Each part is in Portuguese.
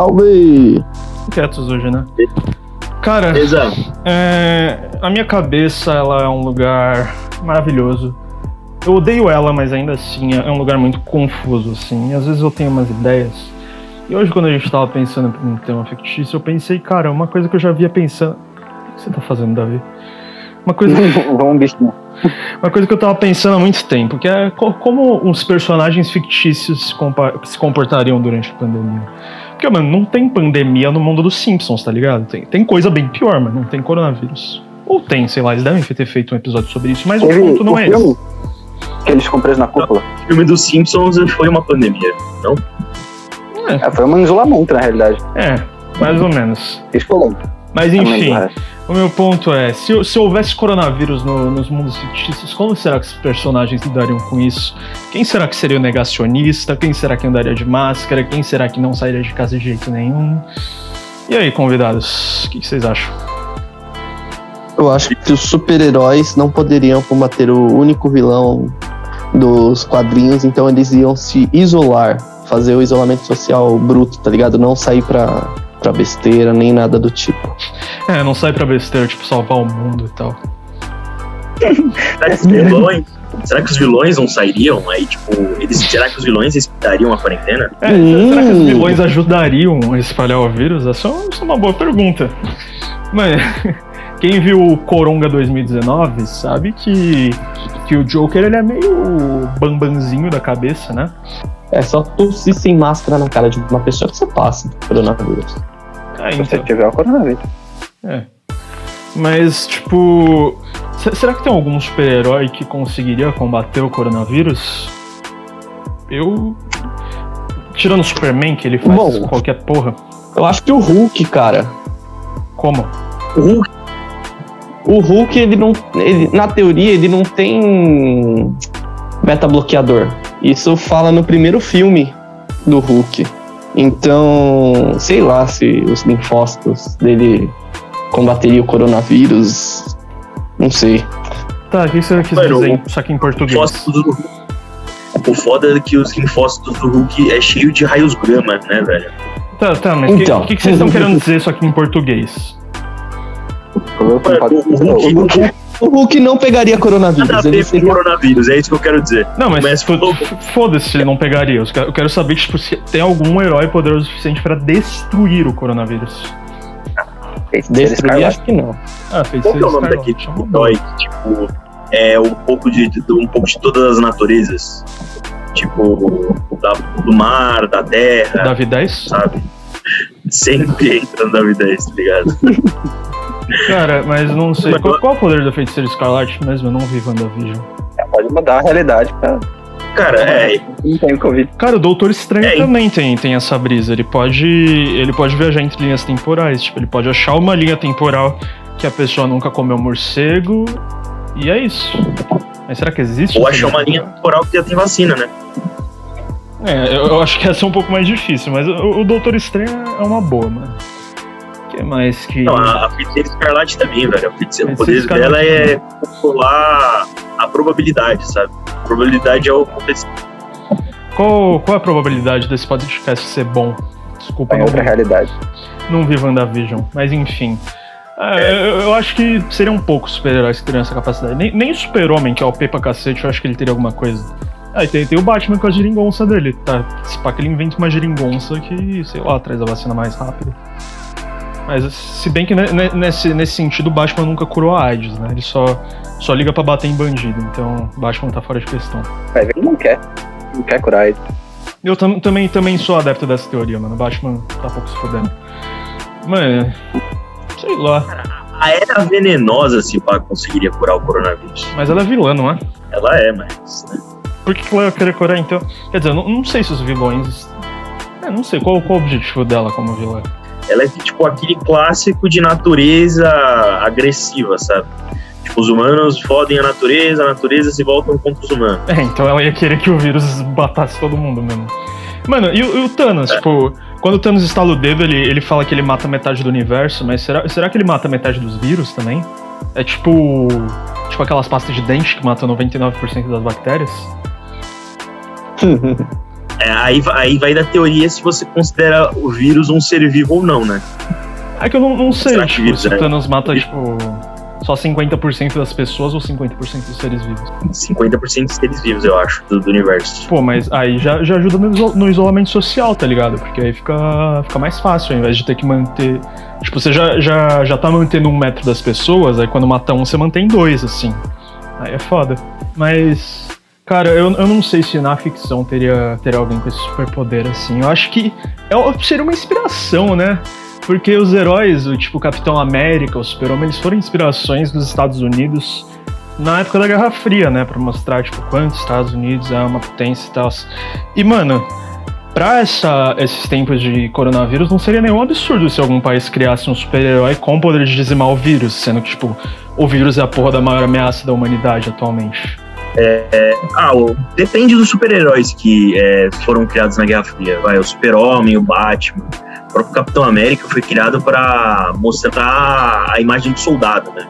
salve! Quietos hoje, né? Cara, Exato. é, a minha cabeça ela é um lugar maravilhoso. Eu odeio ela, mas ainda assim é um lugar muito confuso, assim. Às vezes eu tenho umas ideias. E hoje, quando a gente tava pensando em um tema fictício, eu pensei, cara, uma coisa que eu já via pensando. O que você tá fazendo, Davi? Uma coisa, Vamos, bichinho. uma coisa que eu tava pensando há muito tempo, que é co- como os personagens fictícios se comportariam durante a pandemia. Porque, mano, não tem pandemia no mundo dos Simpsons, tá ligado? Tem, tem coisa bem pior, mas não tem coronavírus. Ou tem, sei lá, eles devem ter feito um episódio sobre isso, mas o Teve ponto não o é filme esse. que eles ficam presos na cúpula. O filme dos Simpsons foi uma pandemia. É, foi um isolamento, na realidade. É, mais ou menos. Eles foram. Mas enfim, resto. O meu ponto é, se, se houvesse coronavírus no- nos mundos fictícios, como será que os personagens lidariam com isso? Quem será que seria o negacionista? Quem será que andaria de máscara? Quem será que não sairia de casa de jeito nenhum? E aí, convidados, o que, vocês acham? Eu acho que os super-heróis não poderiam combater o único vilão dos quadrinhos, então eles iam se isolar, fazer o isolamento social bruto, tá ligado? Não sair pra, pra besteira, nem nada do tipo. É, não sai pra besteira, tipo, salvar o mundo e tal. Será que os vilões, será que os vilões não sairiam? Aí, tipo, eles, será que os vilões respeitariam a quarentena? É, Hum. Será que os vilões ajudariam a espalhar o vírus? Essa é uma- boa pergunta. Mas quem viu o Coronga 2019 sabe que, que o Joker ele é meio bambanzinho da cabeça, né? É só tossir sem máscara na cara de uma pessoa que você passa coronavírus. É, Se você então. tiver o coronavírus. É. Mas, tipo. se- Será que tem algum super-herói que conseguiria combater o coronavírus? Eu. Tirando o Superman, que ele faz Bom. qualquer porra. Eu acho que o Hulk, cara. Como? O Hulk, O Hulk, ele não. Ele, na teoria, ele não tem meta-bloqueador. Isso fala no primeiro filme do Hulk. Então, sei lá se os linfócitos dele combateriam o coronavírus. Não sei. Tá, o que você quis Mano, dizer? Só que em português. do. O foda é que os linfócitos do Hulk é cheio de raios gama, né, velho? Tá, tá, mas o Então. que, que, que vocês estão querendo dizer só aqui em português? Mano, o Hulk- o Hulk- O Hulk não pegaria coronavírus. Nada a ver com seria coronavírus, é isso que eu quero dizer. Não, mas, Mas foda-se se ele não pegaria. Eu quero, eu quero saber tipo, se tem algum herói poderoso o suficiente pra destruir o coronavírus. Feiticeiro destruir, Escarlate. acho que não. Ah, Qual feiticeiro que é o nome daquele é herói que, tipo, é um pouco de, de- um pouco de todas as naturezas? Tipo, da- do mar, da terra, Davi 10? sabe? Sempre entra no Davi 10, tá ligado? Cara, mas não sei. Mas- Qual, qual é o poder da feiticeira Escarlate mesmo? Eu não vi WandaVision. Pode mudar a realidade pra. Cara, é, Não tem Covid. Cara, o Doutor Estranho É, também tem, tem essa brisa. Ele pode. Ele pode viajar entre linhas temporais. Tipo, ele pode achar uma linha temporal que a pessoa nunca comeu morcego. E é isso. Mas será que existe? ou achar uma linha temporal que já tem vacina, né? É, eu, eu acho que essa é um pouco mais difícil, mas o, o Doutor Estranho é uma boa, mano. O que mais que. Não, a, a feiticeira escarlate também, velho. A feiticeira, o poder dela é controlar a probabilidade, sabe? A probabilidade é o acontecer. Qual, qual é a probabilidade desse podcast ser bom? Desculpa, Tem não outra vi, realidade. não vi WandaVision, mas enfim. É, eu, eu acho que seriam poucos super-heróis que teriam essa capacidade. Nem, nem o Super-Homem, que é o P pra cacete, eu acho que ele teria alguma coisa. Ah, e tem, tem o Batman com a geringonça dele, tá? Se pá que ele inventa uma geringonça que, sei lá, traz a vacina mais rápido. Mas se bem que ne- ne- nesse, nesse sentido o Batman nunca curou a AIDS, né? Ele só, só liga pra bater em bandido, então o Batman tá fora de questão. Ver, ele não quer. Não quer curar ele. Eu tam- também, também sou adepto dessa teoria, mano. O Batman tá pouco se fodendo. Mano, sei lá. A era venenosa, se pá, conseguiria curar o coronavírus. Mas ela é vilã, não é? Ela é, mas. né? Por que ela ia querer curar então? Quer dizer, eu não, não sei se os vilões. É, não sei qual, qual o objetivo dela como vilã. Ela é tipo aquele clássico de natureza agressiva, sabe? Tipo, os humanos fodem a natureza, a natureza se voltam contra os humanos. É, então ela ia querer que o vírus batasse todo mundo mesmo. Mano, e, o- e o Thanos? Tipo, quando o Thanos estala o dedo, ele, ele fala que ele mata metade do universo, mas será, será que ele mata metade dos vírus também? É tipo. Tipo aquelas pastas de dente que matam 99% das bactérias? É, aí, aí vai da teoria se você considera o vírus um ser vivo ou não, né? É que eu não, não sei, tipo, vírus se o é- Thanos mata, tipo, só 50% das pessoas ou 50% dos seres vivos. 50% dos seres vivos, eu acho, do, do universo. Pô, mas aí já, já ajuda no isolamento social, tá ligado? Porque aí fica, fica mais fácil, ao invés de ter que manter. Tipo, você já, já, já tá mantendo um metro das pessoas, aí quando mata um, você mantém dois, assim. Aí é foda. Mas. Cara, eu, eu não sei se na ficção teria, teria alguém com esse superpoder assim. Eu acho que é, seria uma inspiração, né? Porque os heróis, o tipo Capitão América, o Super-Homem, eles foram inspirações dos Estados Unidos na época da Guerra Fria, né? Pra mostrar, tipo, quanto os Estados Unidos é uma potência e tal. E, mano, pra essa, esses tempos de coronavírus, não seria nenhum absurdo se algum país criasse um super-herói com o poder de dizimar o vírus, sendo que, tipo, o vírus é a porra da maior ameaça da humanidade atualmente. Ah, o- depende dos super-heróis que é, foram criados na Guerra Fria. Vai, o Super-Homem, o Batman. O próprio Capitão América foi criado para mostrar a imagem do soldado, né?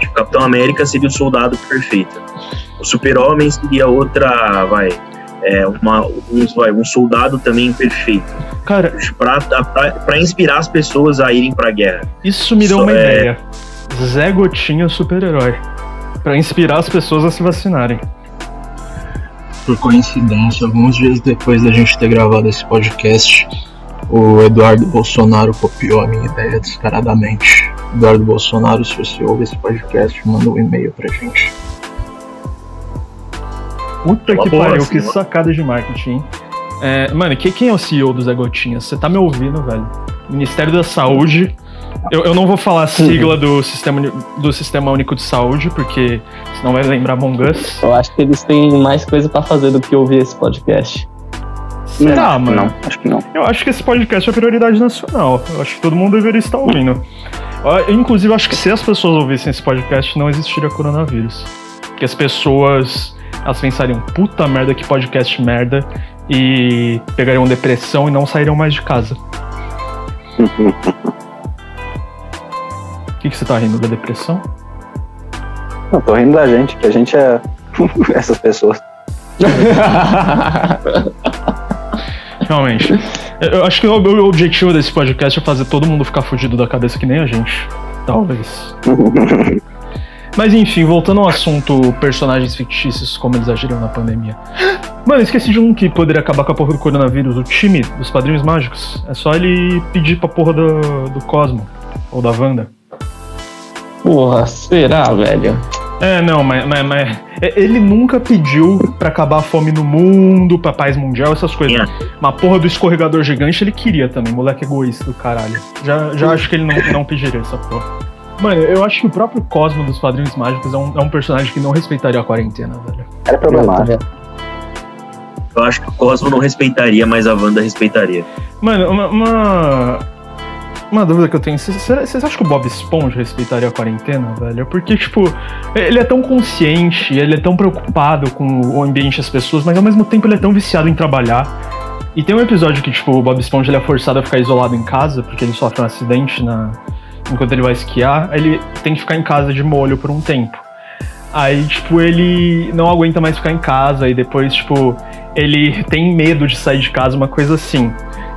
Tipo, o Capitão América seria o soldado perfeito. O Super-Homem seria outra, vai, é, uma, um, vai, um soldado também perfeito. Cara, pra inspirar as pessoas a irem pra guerra. isso me deu Só uma é- ideia. Zé Gotinha super-herói. Pra inspirar as pessoas a se vacinarem. Por coincidência, alguns dias depois da gente ter gravado esse podcast, o Eduardo Bolsonaro copiou a minha ideia descaradamente. Eduardo Bolsonaro, se você ouve esse podcast, manda um e-mail pra gente. Puta Uma que pariu, assim, que né? sacada de marketing. hein? É, mano, que- quem é o CEO do Zé Gotinha? Você tá me ouvindo, velho? Ministério da Saúde. Eu, eu não vou falar a sigla do sistema, do sistema Único de Saúde, porque senão vai lembrar Among Us. Eu acho que eles têm mais coisa pra fazer do que ouvir esse podcast. Tá, mano. Não, acho que não. Eu acho que esse podcast é prioridade nacional. Eu acho que todo mundo deveria estar ouvindo. Ó, Inclusive, eu acho que se as pessoas ouvissem esse podcast, não existiria coronavírus. Porque as pessoas, elas pensariam, puta merda, que podcast merda, e pegariam depressão e não sairiam mais de casa. O que, que você tá rindo da depressão? Não, tô rindo da gente, que a gente é essas pessoas. Realmente. Eu eu acho que o, o objetivo desse podcast é fazer todo mundo ficar fudido da cabeça que nem a gente. Talvez. Mas enfim, voltando ao assunto personagens fictícios, como eles agiram na pandemia. Mano, esqueci de um que poderia acabar com a porra do coronavírus, o time dos Padrinhos Mágicos. É só ele pedir pra porra do, do Cosmo, ou da Wanda. Porra, será, velho? É, não, mas, mas, mas é, ele nunca pediu pra acabar a fome no mundo, pra paz mundial, essas coisas. É. Uma porra do escorregador gigante ele queria também, moleque egoísta do caralho. Já, já acho que ele não, não pediria essa porra. Mano, eu acho que o próprio Cosmo dos Padrinhos Mágicos é um, é um personagem que não respeitaria a quarentena, velho. Era problemático. Eu acho que o Cosmo não respeitaria, mas a Wanda respeitaria. Mano, uma, uma, uma dúvida que eu tenho, vocês acham que o Bob Esponja respeitaria a quarentena, velho? Porque, tipo, ele é tão consciente, ele é tão preocupado com o ambiente das pessoas, mas ao mesmo tempo ele é tão viciado em trabalhar. E tem um episódio que, tipo, o Bob Esponja ele é forçado a ficar isolado em casa, porque ele sofre um acidente na, enquanto ele vai esquiar, ele tem que ficar em casa de molho por um tempo. Aí, tipo, ele não aguenta mais ficar em casa, e depois, tipo, ele tem medo de sair de casa, uma coisa assim.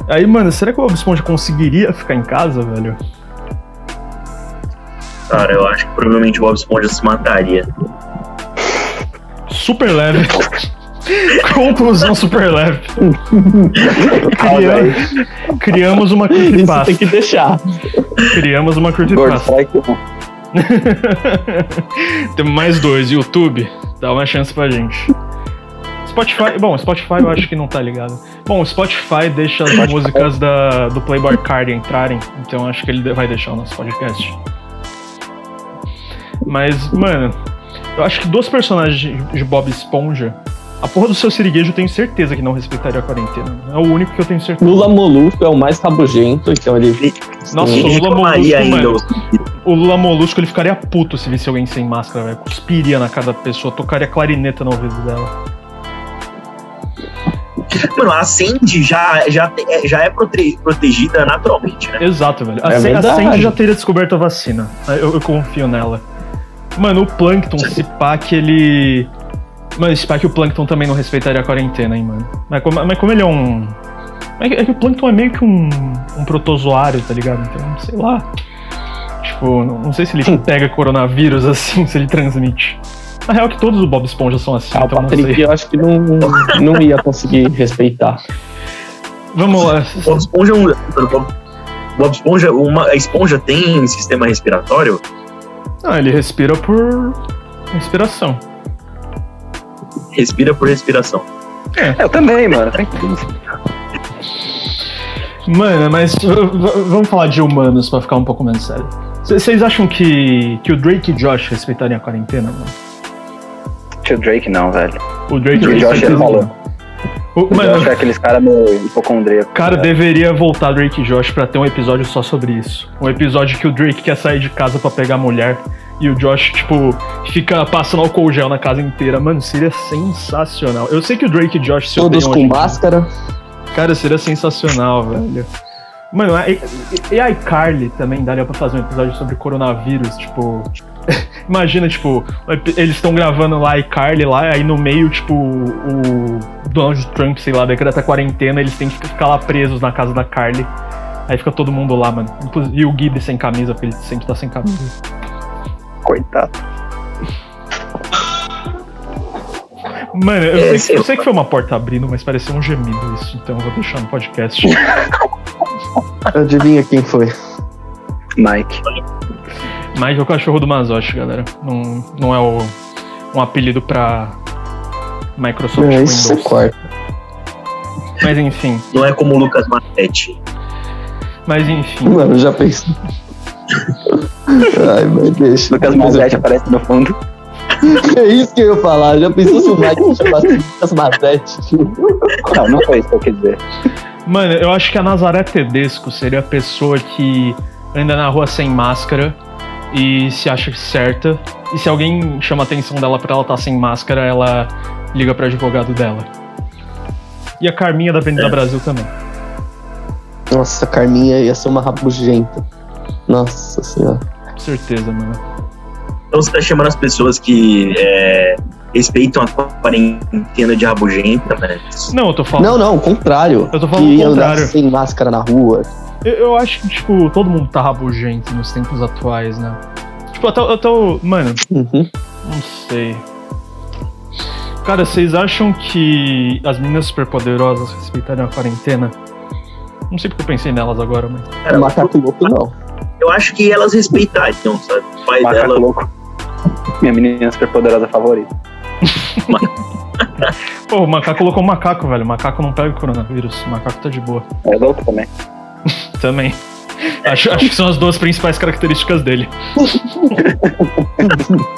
Aí, mano, será que o Bob Esponja conseguiria ficar em casa, velho? Cara, eu acho que provavelmente o Bob Esponja se mataria. Super leve. Conclusão super leve. Criamos, criamos uma Isso creepypasta. tem que deixar. Criamos uma creepypasta. Temos mais dois. YouTube, dá uma chance pra gente. Spotify, bom, Spotify eu acho que não tá ligado. Bom, o Spotify deixa as Spotify. músicas da, do Playboy Card entrarem, então acho que ele vai deixar o nosso podcast. Mas, mano, eu acho que dos personagens de, Bob Esponja, a porra do seu siriguejo eu tenho certeza que não respeitaria a quarentena. É o único que eu tenho certeza. Lula Molusco é o mais rabugento, então ele. Nossa, Ninguém o Lula Molusco, ainda. mano. O Lula Molusco ele ficaria puto se visse alguém sem máscara, velho. Cuspiria na cara da pessoa, tocaria clarineta no ouvido dela. Mano, a Sandy já, já, é- já é prote- protegida naturalmente, né? Exato, velho. A, É a. Sandy já teria descoberto a vacina. Eu, eu confio nela. Mano, o Plankton, se pá que ele. Mas esse pá que o Plankton também não respeitaria a quarentena, hein, mano. Mas como, mas como ele é um. É que, é que o Plankton é meio que um, um protozoário, tá ligado? Então, sei lá. Tipo, não, não sei se ele pega coronavírus assim, se ele transmite. Na real é que todos os Bob Esponja são assim, Ah, o então não Patrick sei. eu acho que não, não ia conseguir respeitar. Vamos lá. Bob Esponja é um. Bob, Bob Esponja, uma, a esponja tem sistema respiratório? Ah, ele respira por respiração. Respira por respiração. É, Eu também, mano. Mano, mas vamos falar de humanos pra ficar um pouco menos sério. Vocês acham que, que o Drake e Josh respeitariam a quarentena, mano? Tio Drake não, velho. O Drake O Josh falou. não. O- O mano, Josh é aqueles caras meio hipocondríacos. cara, né? deveria voltar Drake e Josh pra ter um episódio só sobre isso. Um episódio que o Drake quer sair de casa pra pegar a mulher e o Josh, tipo, fica passando álcool gel na casa inteira. Mano, seria sensacional. Eu sei que o Drake e Josh se Todos com máscara. Cara, seria sensacional, velho. Mano, e, e a iCarly também daria pra fazer um episódio sobre coronavírus, tipo. Imagina, tipo, eles estão gravando lá a iCarly lá, aí no meio, tipo, o Donald Trump, sei lá, decreta quarentena, eles têm que ficar lá presos na casa da Carly. Aí fica todo mundo lá, mano. E o Gibby sem camisa, porque ele sempre tá sem camisa. Coitado. Mano, eu, É, sei, sei eu sei que foi uma porta abrindo, mas pareceu um gemido isso, então eu vou deixar no podcast. Adivinha quem foi? Mike. Mike é o cachorro do Mazoshi, galera. Não, não é o, um apelido pra Microsoft É, isso Windows. corta. Mas enfim, Não é como o Lucas Martetti. mas enfim. Mano, já pensei. Ai, mas deixa. Lucas eu- Mazete aparece no fundo. É isso que eu ia falar. Já pensou se o Mike chamasse Lucas Mazete? Não, não foi isso que eu quis dizer. Mano, eu acho que a Nazaré Tedesco seria a pessoa que anda na rua sem máscara e se acha certa. E se alguém chama a atenção dela pra ela estar sem máscara, ela liga pro advogado dela. E a Carminha da Avenida É. Brasil também. Nossa, a Carminha ia ser uma rabugenta. Nossa senhora. Com certeza, mano. Então você tá chamando as pessoas que é, respeitam a quarentena de rabugenta, né? Não, eu tô falando. Não, não, o contrário. Eu tô falando que o ia andar contrário. sem máscara na rua. Eu, eu acho que, tipo, todo mundo tá rabugento nos tempos atuais, né? Tipo, até, até o. Mano, Uhum. não sei. Cara, vocês acham que as meninas superpoderosas respeitariam a quarentena? Não sei porque eu pensei nelas agora, mas. Cara, o macaco louco não. eu acho que elas respeitariam, sabe? O pai Macaco dela. louco. Minha menina super poderosa favorita. Pô, o macaco colocou o macaco, velho. O macaco não pega o coronavírus. O macaco tá de boa. É louco também. Também. Acho, acho que são as duas principais características dele.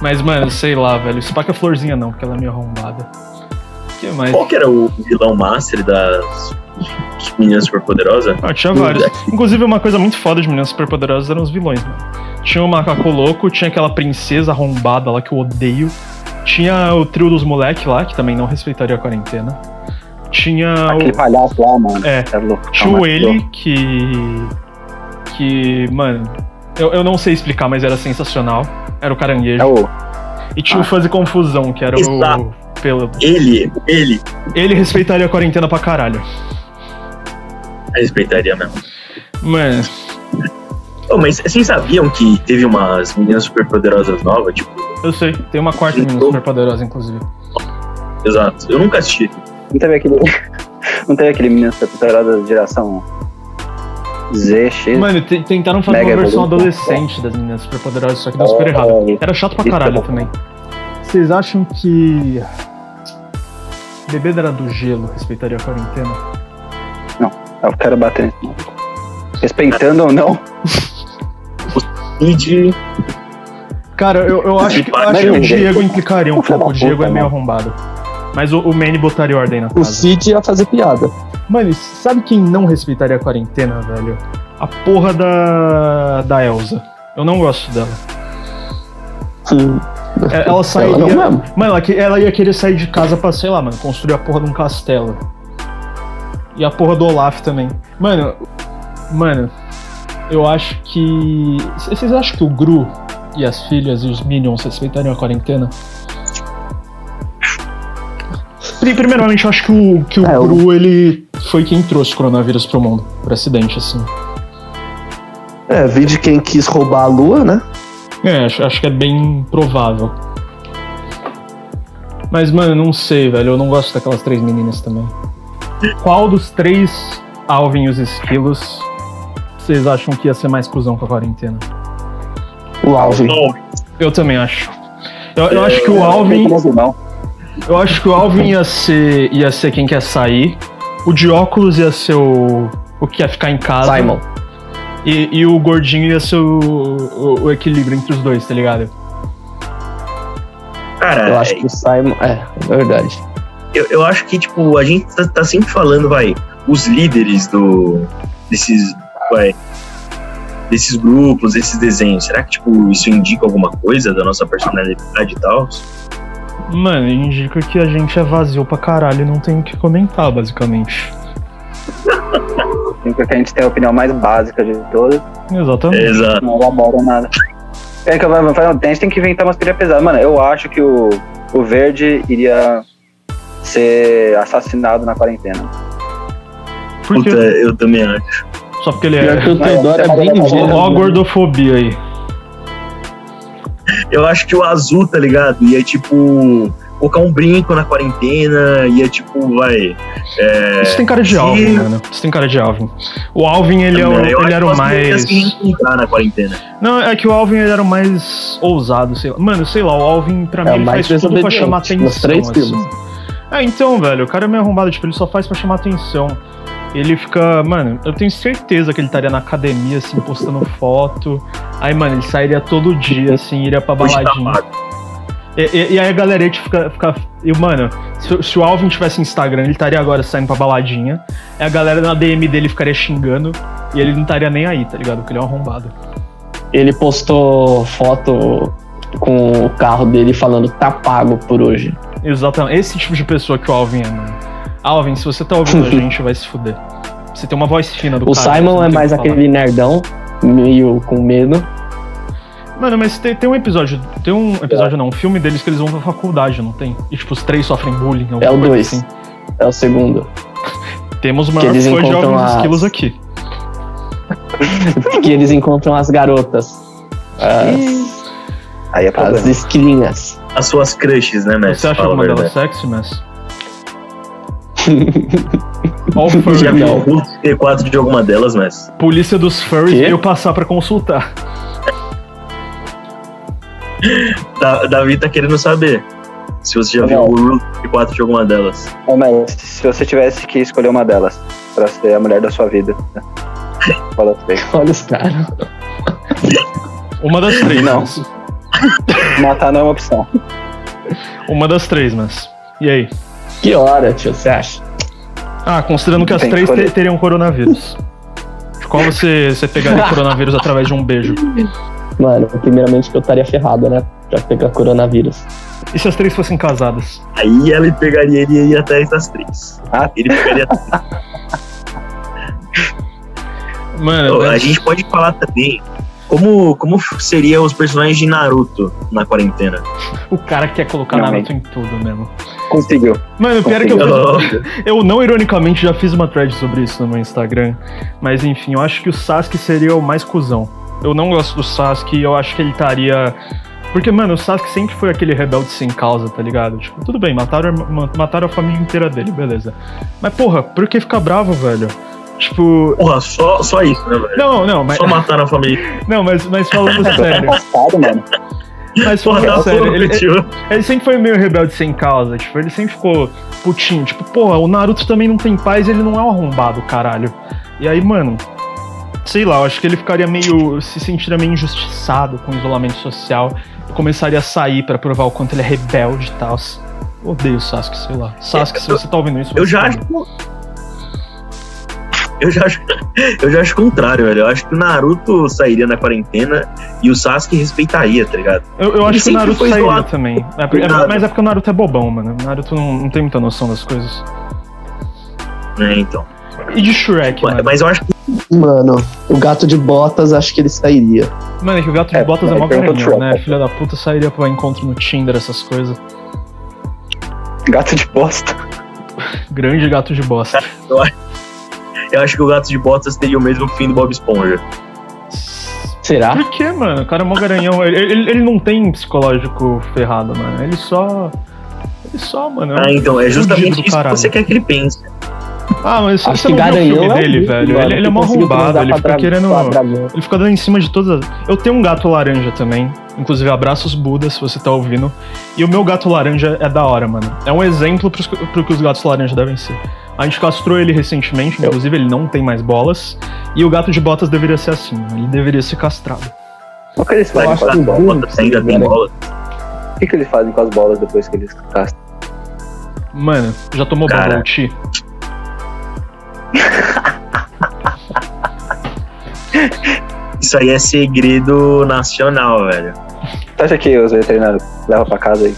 Mas, mano, sei lá, velho. Espaca florzinha não, porque ela é meio arrombada. Que mais? Qual que era o vilão master das meninas superpoderosas? Ah, tinha vários. Inclusive, uma coisa muito foda de Meninas Superpoderosas eram os vilões, mano. Tinha o Macaco Louco, tinha aquela princesa arrombada lá que eu odeio. Tinha o trio dos moleque lá, que também não respeitaria a quarentena. Tinha Aquele o. palhaço lá, mano. É. É louco. Tinha o ele, que. Que. Mano. Eu, eu não sei explicar, mas era sensacional. Era o caranguejo. É o. E tinha o Ah. Fuzzy Confusão, que era Exato. o. Pelo... Ele, ele Ele respeitaria a quarentena pra caralho. respeitaria mesmo. Mano, Oh, mas vocês sabiam que teve umas meninas superpoderosas novas? Tipo, eu sei. Tem uma quarta menina super poderosa, inclusive. exato. Eu nunca assisti. Não teve aquele. Não teve aquele menino de geração Z, X. Mano, te- tentaram fazer Mega uma versão evolução. adolescente das meninas superpoderosas, só que deu super errado. Era chato pra caralho é bom. também. Vocês acham que. Bebê era do gelo respeitaria a quarentena? Eu quero bater. Respeitando ou não, de. Cara, eu, eu acho, que, eu acho que o Diego implicaria um pouco. O da Diego é meio mano. arrombado. Mas o, o Manny botaria ordem na O casa. Cid ia fazer piada. Mano, e sabe quem não respeitaria a quarentena, velho? A porra da. da Elsa. Eu não gosto dela. Hum, É, Ela sairia. Ela não mesmo. Mano, ela, ia querer sair de casa pra, sei lá, mano, construir a porra de um castelo. E a porra do Olaf também. Mano, mano, eu acho que. Vocês acham que o Gru e as filhas e os minions respeitariam a quarentena? Pri- Primeiramente, eu acho que o, que o É, o- Gru, ele foi quem trouxe o coronavírus pro mundo, por acidente, assim. É, vi de quem quis roubar a lua, né? É, acho, acho que é bem provável. Mas, mano, não sei, velho. Eu não gosto daquelas três meninas também. Qual dos três Alvin e os esquilos vocês acham que ia ser mais cuzão com a quarentena? O Alvin. Não, Eu também acho. Eu, eu acho que o Alvin. Não. Eu acho que o Alvin ia ser, ia ser quem quer sair. O de óculos ia ser o, o que quer ficar em casa. Simon. E, e o gordinho ia ser o, o, o equilíbrio entre os dois, tá ligado? cara, Eu acho que o Simon. É, é verdade. eu, eu acho que, tipo, a gente tá, tá sempre falando, vai, os líderes do. desses. vai. desses grupos, desses desenhos. Será que, tipo, isso indica alguma coisa da nossa personalidade e tal? Mano, indica que a gente é vazio pra caralho e não tem o que comentar, basicamente. Porque a gente tem a opinião mais básica de todas, Exatamente. Exato. não elabora nada. É que eu- eu- a gente tem que inventar umas teorias pesadas. Mano, eu acho que o, o verde iria ser assassinado na quarentena. Por Puta, quê? eu também acho. Só porque ele Pior é. que o Teodoro é bem Ó, Ó, a gordofobia aí. Eu acho que o azul, tá ligado? Ia, tipo, colocar um brinco na quarentena, ia, tipo, vai. É, Isso tem cara de se- Alvin, mano. Isso tem cara de Alvin. O Alvin, ele, é o, ele era o mais. na quarentena. Não, é que o Alvin ele era o mais ousado, sei lá. Mano, sei lá, o Alvin, pra mim, É o ele mais faz tudo pra chamar atenção. nos três assim. filmes. É, então, velho, o cara é meio arrombado, tipo, ele só faz pra chamar atenção. Ele fica. Mano, eu tenho certeza que ele estaria na academia, assim, postando foto. Aí, mano, ele sairia todo dia, assim, iria pra baladinha. E, e- e aí a galerete fica. fica e, mano, se, se o Alvin tivesse Instagram, ele estaria agora saindo pra baladinha. E a galera na DM dele ficaria xingando. E ele não estaria nem aí, tá ligado? Porque ele é um arrombado. Ele postou foto com o carro dele falando tá pago por hoje. Exatamente. Esse tipo de pessoa que o Alvin é, mano. Alvin, se você tá ouvindo a gente, vai se fuder. Você tem uma voz fina do O cara, Simon é mais aquele nerdão, meio com medo. Mano, mas tem, tem um episódio. Tem um episódio, não, um filme deles que eles vão pra faculdade, não tem? E tipo, os três sofrem bullying. É o dois. assim. É o segundo. Temos o Que maior fã de encontram Alvin as- Esquilos aqui. que eles encontram as garotas. As, Aí é as esquilinhas. As suas crushes, né, Messi? Você acha Fala a alguma delas verdade. sexy, mas. Ó, o furry Já o Hulk T4 de alguma delas, Messi? ó. Polícia dos furries Quê? veio passar pra consultar. Da- Davi tá querendo saber se você já viu o Hulk T4 de alguma delas. Ô, mas se você tivesse que escolher uma delas pra ser a mulher da sua vida, né? qual das três? Olha os caras. Uma das três, Não. mas. Matar não é uma opção. Uma das três, mas. E aí? Que hora, tio, você acha? Ah, considerando que as Tem que três te- teriam coronavírus. De qual você, você pegaria coronavírus através de um beijo? Mano, primeiramente que eu estaria ferrado, né? Pra pegar coronavírus. E se as três fossem casadas? Aí ela pegaria ele e ia atrás das três. Ah. Ele pegaria. Mano, a mas- gente pode falar também como, como seriam os personagens de Naruto na quarentena. o cara quer colocar Não, Naruto em tudo mesmo. Conseguiu. Mano, o pior é que eu, eu não ironicamente já fiz uma thread sobre isso no meu Instagram. Mas enfim, eu acho que o Sasuke seria o mais cuzão. Eu não gosto do Sasuke e eu acho que ele estaria. Porque, mano, o Sasuke sempre foi aquele rebelde sem causa, tá ligado? Tipo, tudo bem, mataram, ma- mataram a família inteira dele, beleza. Mas, porra, por que ficar bravo, velho? Tipo. Porra, só, só isso, né, velho? Não, não, mas. Só mataram a família. Não, mas, mas falando sério. Passado, mano. Mas Porra, falando tá sério, ele, tio. Ele sempre foi meio rebelde sem causa, tipo, ele sempre ficou putinho, tipo, porra, o Naruto também não tem paz, ele não é um arrombado, caralho. E aí, mano, sei lá, eu acho que ele ficaria meio. se sentiria meio injustiçado com o isolamento social começaria a sair pra provar o quanto ele é rebelde e tal. Odeio o Sasuke, sei lá. Sasuke, se você tá ouvindo isso, Eu já tá acho. Eu já acho. Eu já acho o contrário, velho. Eu acho que o Naruto sairia na quarentena e o Sasuke respeitaria, tá ligado? Eu, eu acho que o Naruto sairia zoado. também. É, é- mas é porque o Naruto é bobão, mano. O Naruto não, não tem muita noção das coisas. É, então. E de Shrek, Mas, mano. mas eu acho que Mano, o gato de botas acho que ele sairia. Mano, é que o gato de É, botas é aí mó garanhão, né? Filha da puta sairia pra encontro no Tinder, essas coisas. Gato de bosta. Grande gato de bosta. eu acho que o gato de botas teria o mesmo fim do Bob Esponja. Será? Por que, mano? O cara é mó garanhão. Ele, ele, ele não tem psicológico ferrado, mano. Ele só. Ele só, mano. é um Ah, então, é justamente isso que caralho. você quer que ele pense. Ah, mas Acho você que não viu o garanhão filme é dele, velho. mano, Ele, ele que é mó arrombado, ele fica querendo. Ele fica dando em cima de todas. as- Eu tenho um gato laranja também. Inclusive, abraços Buda, se você tá ouvindo. E o meu gato laranja é da hora, mano. É um exemplo pros- pro que os gatos laranja devem ser. A gente castrou ele recentemente, inclusive ele não tem mais bolas. E o gato de botas deveria ser assim, ele deveria ser castrado. O que eles fazem com as bolas? ainda tem né? bola. O que, que eles fazem com as bolas depois que eles castam? Mano, já tomou Cara. bubble tea? Isso aí é segredo nacional, velho. Você acha que os veterinários levam pra casa e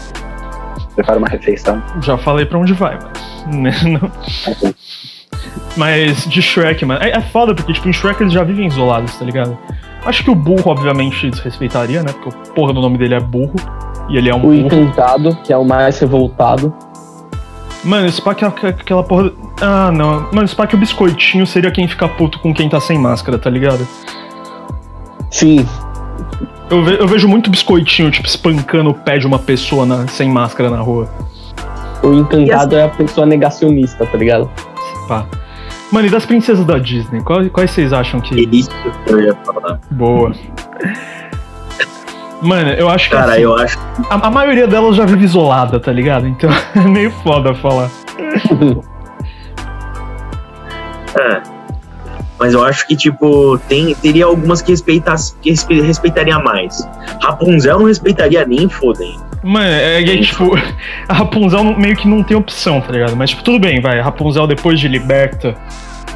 preparam uma refeição? Já falei pra onde vai, mano. Né, não. Mas de Shrek, mano. É, é foda porque, tipo, em Shrek eles já vivem isolados, tá ligado? Acho que o burro, obviamente, desrespeitaria, né? Porque o porra do nome dele é burro. E ele é um O burro. encantado, que é o mais revoltado. Mano, esse que é aqu- aquela porra. Ah, não. Mano, esse que o biscoitinho seria quem fica puto com quem tá sem máscara, tá ligado? Sim, Eu, ve- eu vejo muito biscoitinho, tipo, espancando o pé de uma pessoa na- sem máscara na rua. O encantado é a pessoa negacionista, tá ligado? Pá. Mano, e das princesas da Disney? Quais, quais vocês acham que. É isso que eu ia falar. Boa. Mano, eu acho que Cara, assim, eu acho a, a maioria delas já vive isolada, tá ligado? Então é meio foda falar. É. Mas eu acho que, tipo, tem, teria algumas que, respeitasse, que respe- respeitaria mais. Rapunzel não respeitaria nem fodem. Mano, é, é tipo, a Rapunzel meio que não tem opção, tá ligado? Mas, tipo, tudo bem, vai. A Rapunzel depois de liberta.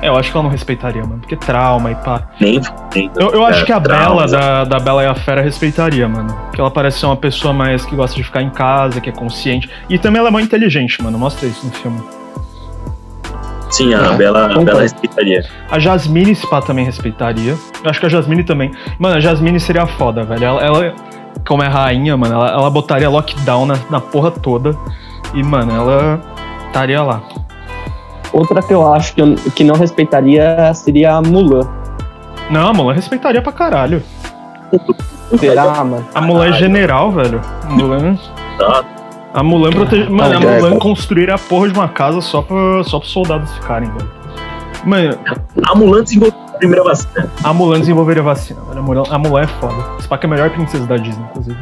É, eu acho que ela não respeitaria, mano. Porque trauma e pá. Nem fodendo. Eu, eu acho É, que a trauma. Bela da, da Bela e a Fera respeitaria, mano. Porque ela parece ser uma pessoa mais que gosta de ficar em casa, que é consciente. E também ela é muito inteligente, mano. Mostra isso no filme. Sim, a É, Bela, a. Bela respeitaria. A Jasmine, esse pá, também respeitaria. Eu acho que a Jasmine também. Mano, a Jasmine seria foda, velho. Ela, ela, como é rainha, mano, ela, ela botaria lockdown na, na porra toda. E, mano, ela estaria lá. Outra que eu acho que, eu- que não respeitaria seria a Mulan. Não, a Mulan respeitaria pra caralho. Será, mano? A Mulan é general, velho. A Mulan. Tá? A Mulan protege. Mano, a Ah, é, Mulan construir a porra de uma casa só pra, só pros soldados ficarem, velho. Mano, A Mulan desenvolveu primeira vacina. a Mulan desenvolveria vacina, velho. A Mulan, a Mulan é foda. Spack é a melhor princesa da Disney, inclusive.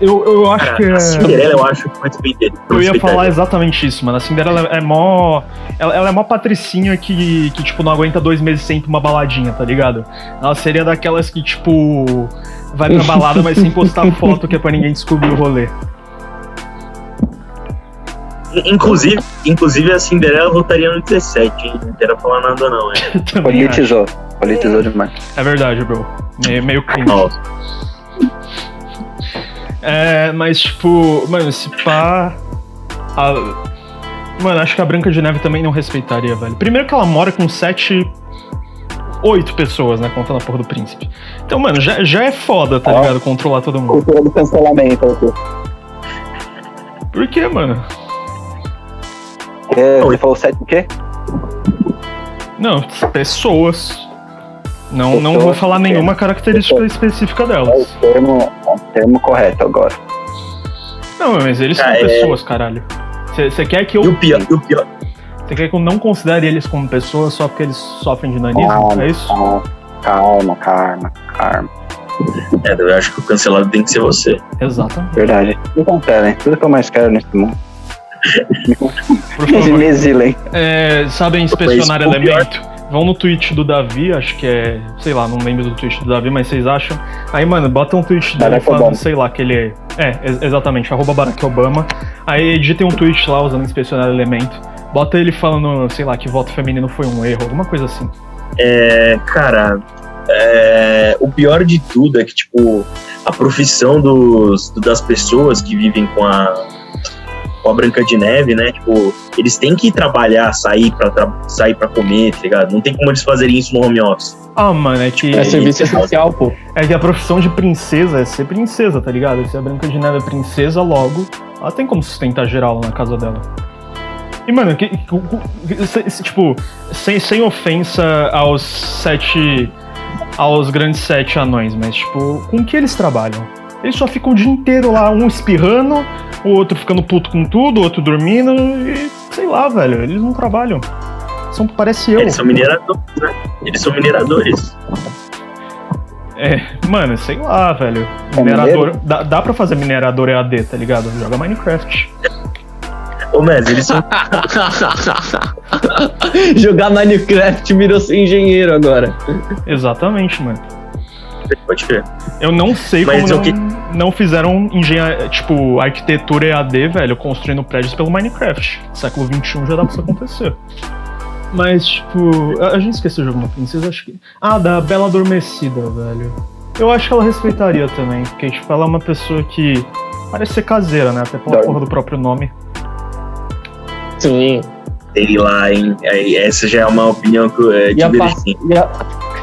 Eu, eu acho Cara, que. a é- Cinderela eu acho que não respeitaria. Eu ia falar exatamente isso, mano. A Cinderela é mó. Ela, ela é mó patricinha que, que, tipo, não aguenta dois meses sem ir pra uma baladinha, tá ligado? Ela seria daquelas que, tipo. Vai pra balada, mas sem postar foto, que é pra ninguém descobrir o rolê. Inclusive, inclusive a Cinderela votaria no 17, hein? Não quero falar nada não, hein? Politizou. Politizou demais. É verdade, bro. Meio, meio cringe. Nossa. É, mas, tipo, mano, esse pá. a- Mano, acho que a Branca de Neve também não respeitaria, velho. Primeiro que ela mora com sete. Oito pessoas, né? Contando a porra do príncipe. Então, mano, já, já é foda, tá Ó. ligado? Controlar todo mundo. Cultura do cancelamento aqui. Por quê, mano? É, você falou sete o quê? Não, pessoas. Não, não vou falar é. nenhuma característica específica É o delas. termo, é o termo correto agora. Não, mas eles são Ah, é. pessoas, caralho. Você quer que eu. E o pior, e o pior. Você quer que eu não considere eles como pessoas só porque eles sofrem de nanismo? Calma, É isso? calma, calma, calma, calma. É, eu acho que o cancelado tem que ser você. Exatamente. Verdade. Me cancelem. Tudo que eu mais quero nesse mundo. Por Me, favor. me exilem. É, sabem inspecionar Mas o pior- elemento? Vão no tweet do Davi, acho que é. Sei lá, não lembro do tweet do Davi, mas vocês acham. Aí, mano, bota um tweet dele Barack falando, Obama. sei lá, que ele é. É, ex- exatamente, arroba Barack Obama. Aí digitem um tweet lá usando inspecionar elemento. Bota ele falando, sei lá, que voto feminino foi um erro, alguma coisa assim. É, cara, é, o pior de tudo é que, tipo, a profissão dos, das pessoas que vivem com a. com a Branca de Neve, né? Tipo, eles têm que trabalhar, sair pra, tra sair pra comer, tá ligado? Não tem como eles fazerem isso no home office. Ah, mano, é que. É serviço essencial, pô. É que a profissão de princesa é ser princesa, tá ligado? Se a Branca de Neve é princesa, logo, ela tem como sustentar geral na casa dela. E, mano, que, que, se- tipo, sem, sem ofensa aos sete. aos grandes sete anões, mas, tipo, com que eles trabalham? Eles só ficam o dia inteiro lá, um espirrando, o outro ficando puto com tudo, o outro dormindo, e sei lá, velho, eles não trabalham. São, parece eu. Eles são mineradores, né? Eles são mineradores. É, mano, sei lá, velho. É Minerador. mineiro? dá, dá pra fazer minerador EAD, tá ligado? Joga Minecraft. Ô, Mes, eles são. Jogar Minecraft virou ser engenheiro agora. Exatamente, mano. Pode crer. Eu não sei Mas como o que- não, não fizeram engenharia, tipo, arquitetura EAD, velho, construindo prédios pelo Minecraft. Século XXI já dá pra isso acontecer. Mas, tipo, a, a gente esqueceu de alguma princesa, acho que. Ah, da Bela Adormecida, velho. Eu acho que ela respeitaria também, porque, tipo, ela é uma pessoa que parece ser caseira, né? Até pela Dorme. porra do próprio nome. Sim. Sei lá, hein? Essa já é uma opinião que é, pass- divergente. ia,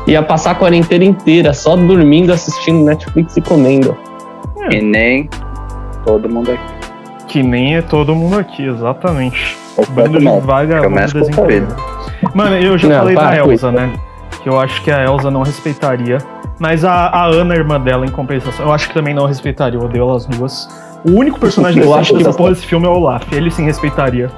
ia passar a quarentena inteira só dormindo, assistindo Netflix e comendo. E nem todo mundo aqui. Que nem é todo mundo aqui, exatamente. O Bando de próprio vagabundo Começa com o desempregado. Mano, eu já Não, falei da para Elsa, né? Que eu acho que a Elsa não respeitaria. Mas a, a Ana, irmã dela, em compensação, eu acho que também não respeitaria. Eu odeio elas duas. O único personagem Eu decente acho que porra desse filme é o Olaf. Ele sim respeitaria.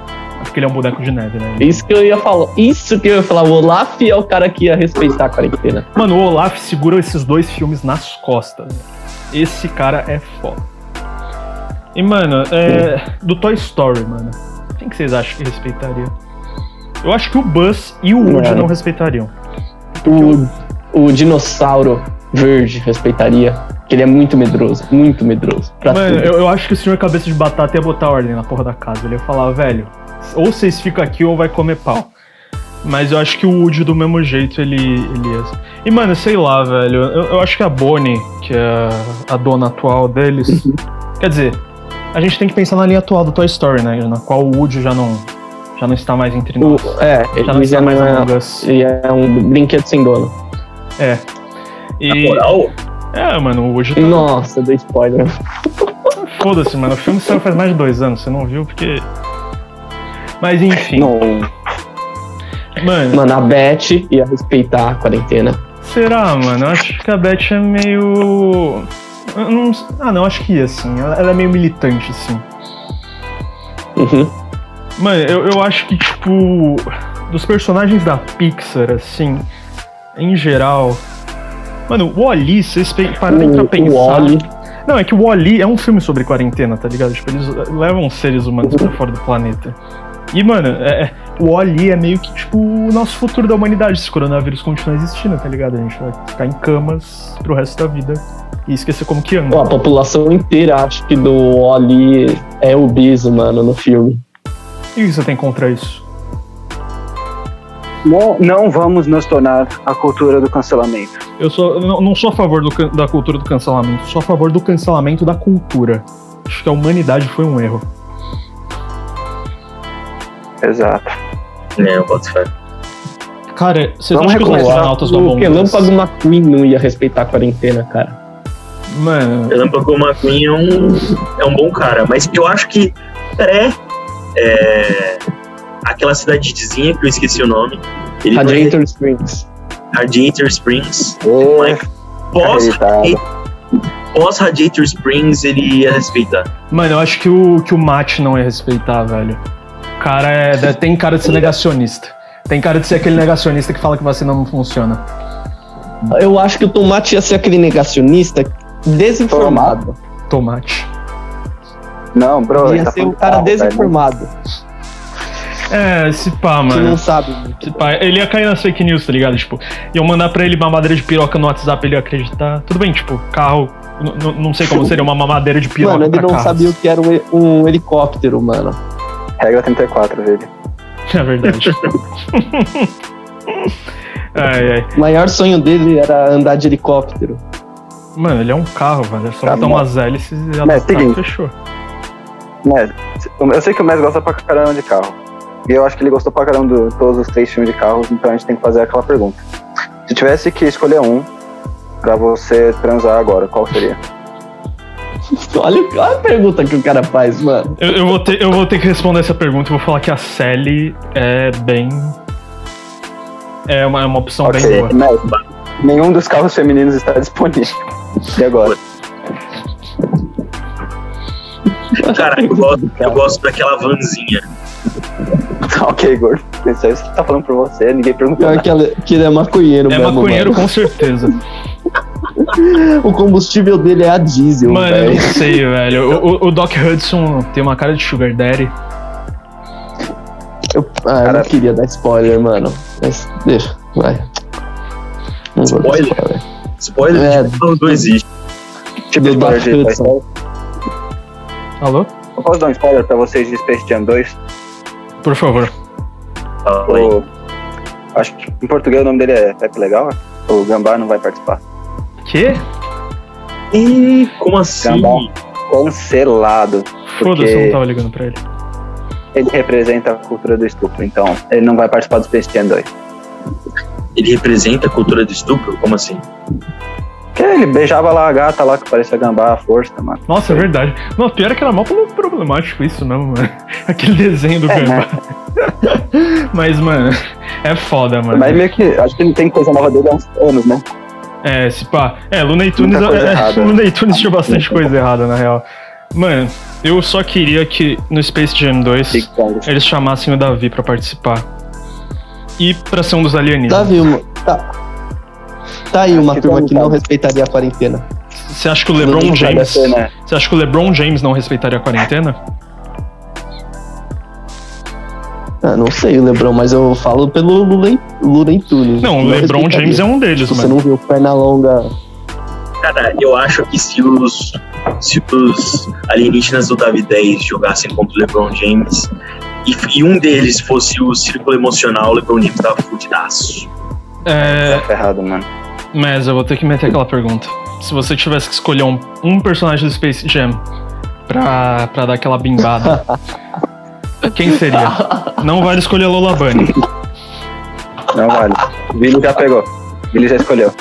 Porque ele é um boneco de neve, né? Isso que eu ia falar. Isso que eu ia falar. O Olaf é o cara que ia respeitar a quarentena. Mano, o Olaf segura esses dois filmes nas costas. Esse cara é foda. E, mano, é, do Toy Story, mano. Quem que vocês acham que respeitaria? Eu acho que o Buzz e o Woody Mano. não respeitariam. O, o dinossauro verde respeitaria. Que ele é muito medroso. Muito medroso. Mano, eu, eu acho que o senhor cabeça de batata ia botar ordem na porra da casa. Ele ia falar, velho, ou vocês ficam aqui ou vai comer pau. Mas eu acho que o Woody, do mesmo jeito, ele, ele ia. E, mano, sei lá, velho. Eu, eu acho que a Bonnie, que é a dona atual deles. Quer dizer, a gente tem que pensar na linha atual do Toy Story, né? Na qual o Woody já não, já não está mais entre O- nós. é, Já não ele está já mais não é, ele é um brinquedo sem dono. É. Na E. moral, É, mano, o Woody tá. Nossa, deu spoiler. Foda-se, mano. O filme saiu faz mais de dois anos, você não viu porque. Mas enfim. Não, Mano, Mano, a Beth ia respeitar a quarentena. será, mano? Eu acho que a Beth é meio. não- Ah, não, acho que ia, sim. Ela, ela é meio militante, sim. Uhum. Mano, eu, eu acho que, tipo. Dos personagens da Pixar, assim. Em geral. Mano, o Wally, vocês pararem pra pensar. o Wally. Não, é que o Wally é um filme sobre quarentena, tá ligado? Tipo, eles levam seres humanos pra fora do planeta. E, mano, é, é- o Wally é meio que, tipo, o nosso futuro da humanidade. Se o coronavírus continuar existindo, tá ligado? A gente vai ficar em camas pro resto da vida e esquecer como que anda. A população inteira acha que do Wally é obeso, mano, no filme. E o que você tem contra isso? não, não vamos nos tornar a cultura do cancelamento. Eu sou, não, não sou a favor do da cultura do cancelamento, sou a favor do cancelamento da cultura. Acho que a humanidade foi um erro. Exato. né, eu boto fé. Cara, vocês Vamos acham que os astronautas do O Among Us... Relâmpago McQueen não ia respeitar a quarentena, cara. Mano, Relâmpago McQueen é um, é um bom cara, mas eu acho que pré. é, aquela cidadezinha que eu esqueci o nome. Ele vai- Radiator Springs. Radiator Springs. Pós, arretado. pós Radiator Springs ele ia respeitar. Mano, eu acho que o, que o Matt não ia respeitar, velho. O cara é, tem cara de ser negacionista. Tem cara de ser aquele negacionista que fala que vacina não funciona. Eu acho que o Tomate ia ser aquele negacionista desinformado. Tomate. Não, bro. ele Ia tá ser o falando cara carro, velho. desinformado. É, se pá, Que mano. não sabe. Se pá, ele ia cair nas fake news, tá ligado? Tipo, iam mandar pra ele mamadeira de piroca no WhatsApp, ele ia acreditar. Tudo bem, tipo, carro. Não sei como seria uma mamadeira de piroca Mano, ele pra não carros. sabia o que era um, um helicóptero, mano. Regra 34 dele. É verdade. ai, ai. O maior sonho dele era andar de helicóptero. Mano, ele é um carro, velho. É só Tá botar bom. umas hélices e Mas, seguinte. fechou. Mes, eu sei que o Mes gosta pra caramba de carro. E eu acho que ele gostou pra caramba de todos os três filmes de carros, então a gente tem que fazer aquela pergunta. Se tivesse que escolher um pra você transar agora, qual seria? Olha, olha a pergunta que o cara faz, mano. Eu, eu vou ter, eu vou ter que responder essa pergunta e vou falar que a Sally é bem. É uma, é uma opção bem ok, boa. Mes, nenhum dos carros femininos está disponível. E agora? Cara, eu gosto, eu gosto daquela vanzinha. ok, gordo. Isso aí você tá falando por você, ninguém perguntou. Pior nada. que, ela- que ele é maconheiro É mesmo, maconheiro mano. com certeza. O combustível dele é a diesel, Mano, eu velho. não sei, velho. O, o- Doc Hudson tem uma cara de Sugar Daddy. Eu, ah, eu não queria dar spoiler, mano. Mas deixa, vai. Não Spoiler? spoiler. Spoiler É. de não, não existe. Tipo Do Doc Hudson. Alô? Eu posso dar um spoiler pra vocês de Space Jam 2? Por favor. Aí. O- Acho que em português o nome dele é Pepe Legal. né? O Gambá não vai participar. Quê? Ih, como assim? Gambá. Cancelado. Foda-se, eu não tava ligando pra ele. ele representa a cultura do estupro, então ele não vai participar do Space Jam 2. Ele representa a cultura do estupro? Como assim? Que ele beijava lá a gata lá que parecia Gambá à força, mano. Nossa, é verdade. Não, pior é que era mó problemático isso mesmo, mano. Aquele desenho do É, Gambá. Mas, mano, é foda, mano. Mas meio que. Acho que ele tem coisa nova dele há uns anos, né? É, se pá. É, Looney Tunes, é. Looney Tunes tinha bastante coisa errada, na real. Mano, eu só queria que no Space Jam 2 Big Kong. eles chamassem o Davi pra participar. E pra ser um dos alienígenas. Davi, uma, tá. Tá aí uma que turma que não respeitaria a quarentena. Você acha que o LeBron James. Você acha que o LeBron James não respeitaria a quarentena? Ah, não sei o Lebron, mas eu falo pelo Lulen, Lulen Tunes. Não, o LeBron James é um deles, Você mano. não viu perna longa. Cara, eu acho que se os, se os alienígenas do Davi 10 jogassem contra o LeBron James e, e um deles fosse o círculo emocional, o LeBron James tava fudidaço. É. Tá ferrado, mano. Mas eu vou ter que meter aquela pergunta. Se você tivesse que escolher um, um personagem do Space Jam pra, pra dar aquela bimbada, quem seria? Não vale escolher a Lola Bunny. Não vale. Billy já pegou. Billy já escolheu.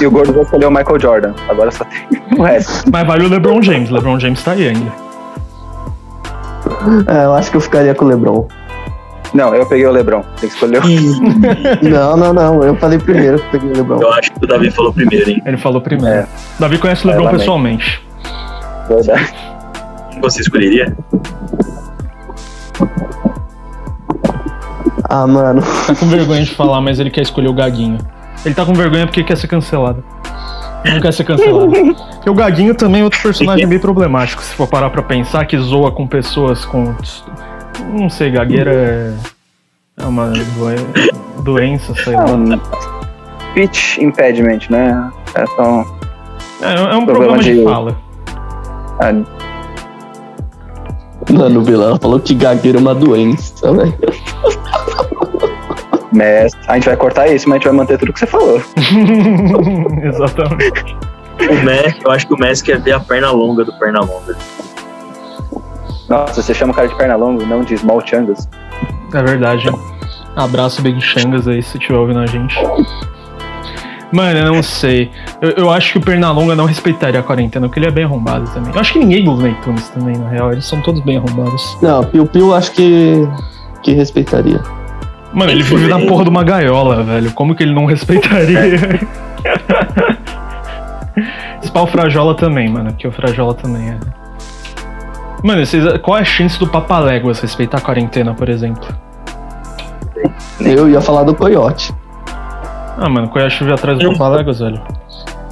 E o Gordo já escolheu o Michael Jordan. Agora só tem o resto. Mas vale o LeBron James. LeBron James tá aí ainda. É, eu acho que eu ficaria com o Lebron. Não, eu peguei o Lebron. Tem que escolher o. Não, não, não. Eu falei primeiro que peguei o Lebron. Eu acho que o Davi falou primeiro, hein? Ele falou primeiro. É. Davi conhece o É, LeBron lamento. pessoalmente. Verdade. Você escolheria? Ah, mano. Tá com vergonha de falar, mas ele quer escolher o Gaguinho. Ele tá com vergonha porque quer ser cancelado. Ele não quer ser cancelado. Porque o Gaguinho também é outro personagem bem problemático, se for parar pra pensar, que zoa com pessoas com. Não sei, gagueira é. É uma doen- doença, sei lá. um speech impediment, né? É só. É, é um Problema problema de de- fala. ah, Mano, o vilão falou que gagueira é uma doença, velho. Mas a gente vai cortar isso, mas a gente vai manter tudo que você falou. Exatamente. O Messi, eu acho que o Messi quer ver a perna longa do perna longa. Nossa, você chama o cara de perna longa, não de small changas. É verdade. Abraço Big Changas aí se estiver ouvindo a gente. Mano, eu não sei. Eu, eu acho que o Pernalonga não respeitaria a quarentena, porque ele é bem arrombado também. Eu acho que ninguém dos Neitunes também, na real. Eles são todos bem arrombados. Não, Piu Piu acho que. que respeitaria. Mano, ele vive na porra de uma gaiola, velho. Como que ele não respeitaria? Esse pau Frajola também, mano. Porque o Frajola também é. Mano, vocês, qual é a chance do Papaléguas respeitar a quarentena, por exemplo? Eu ia falar do Coyote. Ah, mano, Coyote veio atrás do Papaléguas, velho.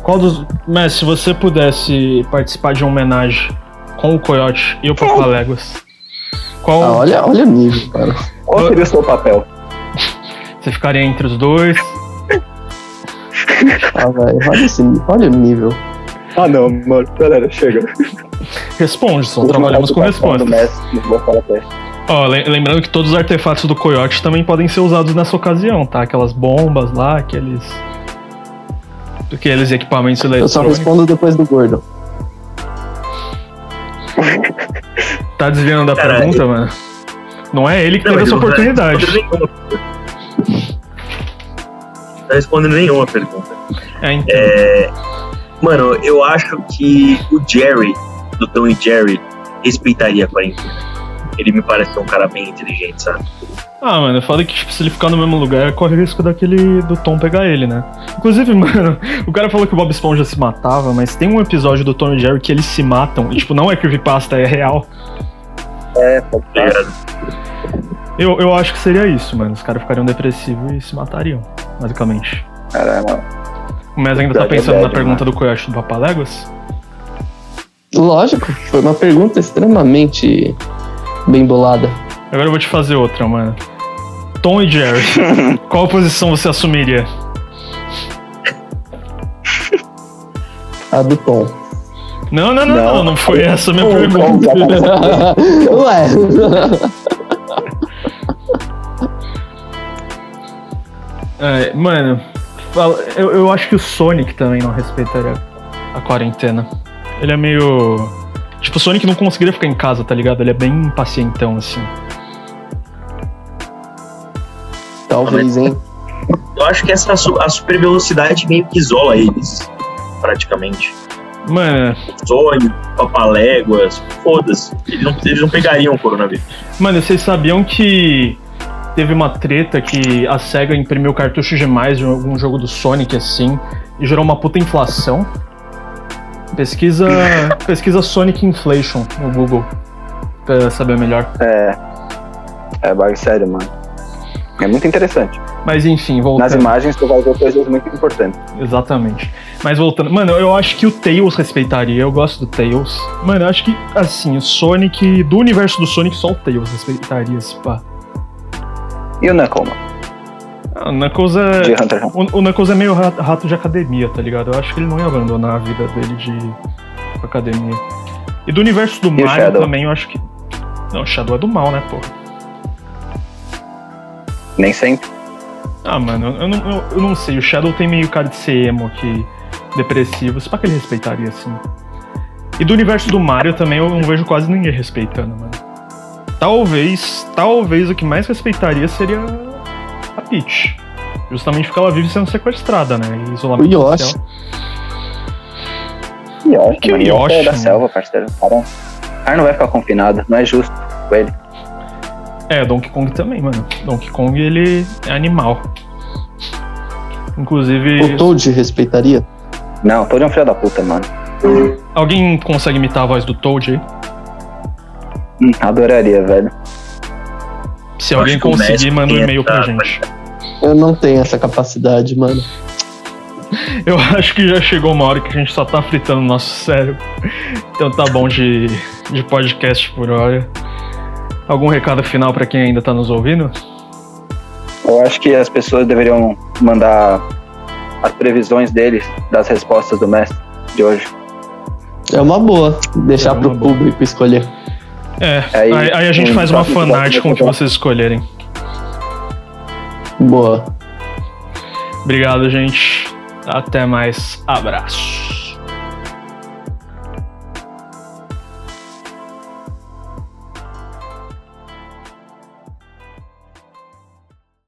Qual dos. Mas se você pudesse participar de uma homenagem com o Coyote e o Papaléguas, qual Ah, olha, olha o nível, cara. Qual seria o seu papel? você ficaria entre os dois? Ah, velho, olha, esse nível, olha o nível. Ah, não, mano. Galera, chega. Responde, só trabalhamos com respostas. Ó, le- lembrando que todos os artefatos do Coyote também podem ser usados nessa ocasião, tá? Aquelas bombas lá, aqueles. Aqueles equipamentos Eu só eletrônicos. respondo depois do gordo. Tá desviando da Cara, pergunta, mano? Não é ele que Não, teve essa oportunidade. Não tá respondendo nenhuma pergunta. É, então. É, mano, eu acho que o Jerry, do Tom e Jerry, respeitaria a quarentena. Ele me parece ser um cara bem inteligente, sabe? Ah, mano, foda que tipo, se ele ficar no mesmo lugar, corre o risco daquele do Tom pegar ele, né? Inclusive, mano, o cara falou que o Bob Esponja se matava, mas tem um episódio do Tom e Jerry que eles se matam. E, tipo, não é creepypasta, é real. É, Tá ligado? Eu, eu acho que seria isso, mano. Os caras ficariam depressivos e se matariam, basicamente. Caralho, mano. O Mes ainda tá pensando na verdade, pergunta do Koyashi do Papaléguas? Lógico, foi uma pergunta extremamente bem bolada. Agora eu vou te fazer outra, mano. Tom e Jerry, qual posição você assumiria? A do Tom. Não, não, não, não, não, Não. foi essa a minha Tom, pergunta. Tom, Ué. É, mano, eu, eu acho que o Sonic também não respeitaria a quarentena. Ele é meio. Tipo, o Sonic não conseguiria ficar em casa, tá ligado? Ele é bem impacientão, assim. Talvez, hein? Eu acho que essa su- a super velocidade meio que isola eles, praticamente. Mano, Sonic, Papaléguas, foda-se. Eles não, eles não pegariam o coronavírus. mano, vocês sabiam que teve uma treta que a SEGA imprimiu cartuchos demais de algum jogo do Sonic, assim, e gerou uma puta inflação? Pesquisa, pesquisa Sonic Inflation no Google pra saber melhor. É. É bagulho sério, mano. É muito interessante. Mas enfim, voltando. Nas imagens tu vai ver coisas muito importantes. Exatamente. Mas voltando. Mano, eu acho que o Tails respeitaria. Eu gosto do Tails. Mano, eu acho que, assim, o Sonic. Do universo do Sonic, só o Tails respeitaria esse pá. E o Knuckle, mano? Ah, o Knuckles é. De Hunter. O, o Knuckles é meio ra- rato de academia, tá ligado? Eu acho que ele não ia abandonar a vida dele de academia. E do universo do E Mario também, eu acho que. Não, o Shadow é do mal, né, porra? Nem sempre. Ah, mano, eu não, eu, eu não sei. O Shadow tem meio cara de ser emo aqui, depressivo. Se pá que ele respeitaria, assim. E do universo do Mario também eu não vejo quase ninguém respeitando, mano. Talvez, talvez o que mais respeitaria seria a Peach. Justamente porque ela vive sendo sequestrada, né? E isolamento O Yoshi. social. Yoshi, Que mano. Yoshi, Yoshi é da mano? selva, parceiro. Cara, o cara não vai ficar confinado. Não é justo com ele. É, Donkey Kong também, mano. Donkey Kong, ele é animal. Inclusive, O Toad respeitaria? Não, todo é um filho da puta, mano. alguém consegue imitar a voz do Toad aí? Hum, adoraria, velho. Se Eu alguém o conseguir, manda um e-mail pra gente. Eu não tenho essa capacidade, mano. Eu acho que já chegou uma hora que a gente só tá fritando o nosso cérebro. Então tá bom de, de podcast por hora. Algum recado final pra quem ainda tá nos ouvindo? Eu acho que as pessoas deveriam mandar as previsões deles das respostas do mestre de hoje. É uma boa deixar É uma pro boa. público escolher. É, aí, Aí, aí a gente um faz uma próximo fanart episódio com o que vai vocês escolherem. Boa. Obrigado, gente. Até mais. Abraço.